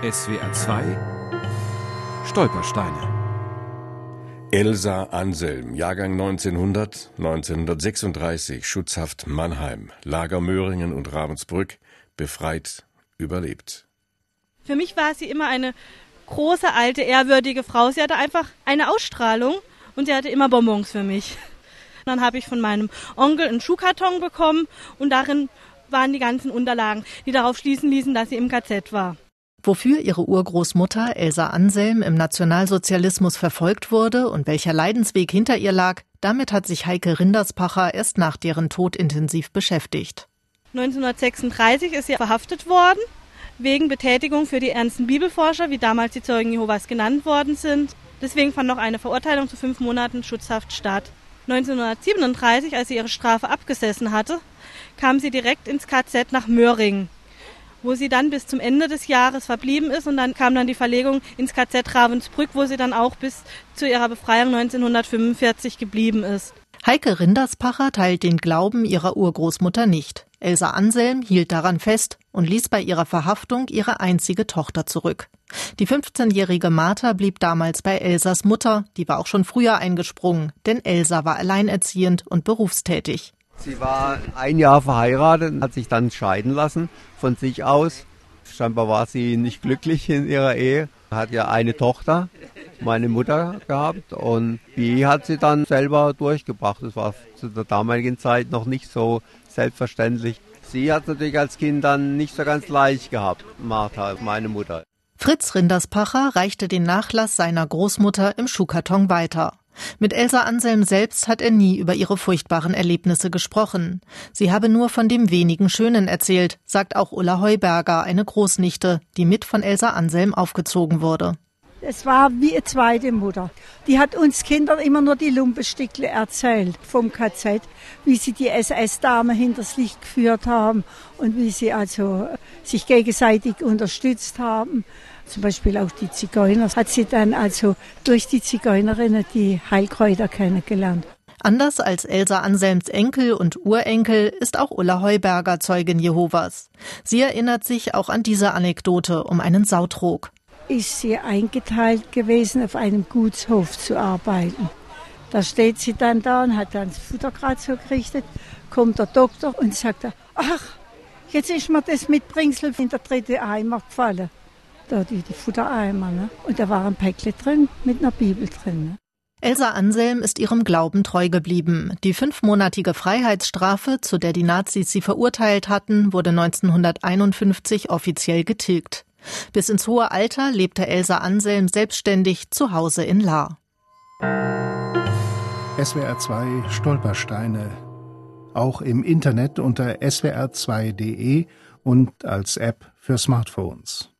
SWR 2 Stolpersteine Elsa Anselm, Jahrgang 1900, 1936, Schutzhaft Mannheim, Lager Möhringen und Ravensbrück, befreit, überlebt. Für mich war sie immer eine große, alte, ehrwürdige Frau. Sie hatte einfach eine Ausstrahlung und sie hatte immer Bonbons für mich. Dann habe ich von meinem Onkel einen Schuhkarton bekommen und darin waren die ganzen Unterlagen, die darauf schließen ließen, dass sie im KZ war. Wofür ihre Urgroßmutter Elsa Anselm im Nationalsozialismus verfolgt wurde und welcher Leidensweg hinter ihr lag, damit hat sich Heike Rinderspacher erst nach deren Tod intensiv beschäftigt. 1936 ist sie verhaftet worden, wegen Betätigung für die ernsten Bibelforscher, wie damals die Zeugen Jehovas genannt worden sind. Deswegen fand noch eine Verurteilung zu fünf Monaten Schutzhaft statt. 1937, als sie ihre Strafe abgesessen hatte, kam sie direkt ins KZ nach Möhringen wo sie dann bis zum Ende des Jahres verblieben ist und dann kam dann die Verlegung ins KZ Ravensbrück, wo sie dann auch bis zu ihrer Befreiung 1945 geblieben ist. Heike Rinderspacher teilt den Glauben ihrer Urgroßmutter nicht. Elsa Anselm hielt daran fest und ließ bei ihrer Verhaftung ihre einzige Tochter zurück. Die 15-jährige Martha blieb damals bei Elsas Mutter, die war auch schon früher eingesprungen, denn Elsa war alleinerziehend und berufstätig. Sie war ein Jahr verheiratet und hat sich dann scheiden lassen von sich aus. Scheinbar war sie nicht glücklich in ihrer Ehe. Hat ja eine Tochter, meine Mutter gehabt und die hat sie dann selber durchgebracht. Das war zu der damaligen Zeit noch nicht so selbstverständlich. Sie hat natürlich als Kind dann nicht so ganz leicht gehabt, Martha, meine Mutter. Fritz Rinderspacher reichte den Nachlass seiner Großmutter im Schuhkarton weiter. Mit Elsa Anselm selbst hat er nie über ihre furchtbaren Erlebnisse gesprochen. Sie habe nur von dem wenigen Schönen erzählt, sagt auch Ulla Heuberger, eine Großnichte, die mit von Elsa Anselm aufgezogen wurde. Es war wie eine zweite Mutter. Die hat uns Kindern immer nur die Lumpestickle erzählt vom KZ, wie sie die SS-Dame hinters Licht geführt haben und wie sie also sich gegenseitig unterstützt haben. Zum Beispiel auch die Zigeuner hat sie dann also durch die Zigeunerinnen die Heilkräuter kennengelernt. Anders als Elsa Anselms Enkel und Urenkel ist auch Ulla Heuberger Zeugin Jehovas. Sie erinnert sich auch an diese Anekdote um einen Sautrog. Ist sie eingeteilt gewesen, auf einem Gutshof zu arbeiten. Da steht sie dann da und hat dann das Futter gerade so gerichtet. Kommt der Doktor und sagt, ach, jetzt ist mir das Mitbringsel in der dritte Eimer gefallen da die, die Futtereimer. Ne? Und da war ein Päckle drin mit einer Bibel drin. Ne? Elsa Anselm ist ihrem Glauben treu geblieben. Die fünfmonatige Freiheitsstrafe, zu der die Nazis sie verurteilt hatten, wurde 1951 offiziell getilgt. Bis ins hohe Alter lebte Elsa Anselm selbstständig zu Hause in Lahr. SWR 2 Stolpersteine. Auch im Internet unter swr2.de und als App für Smartphones.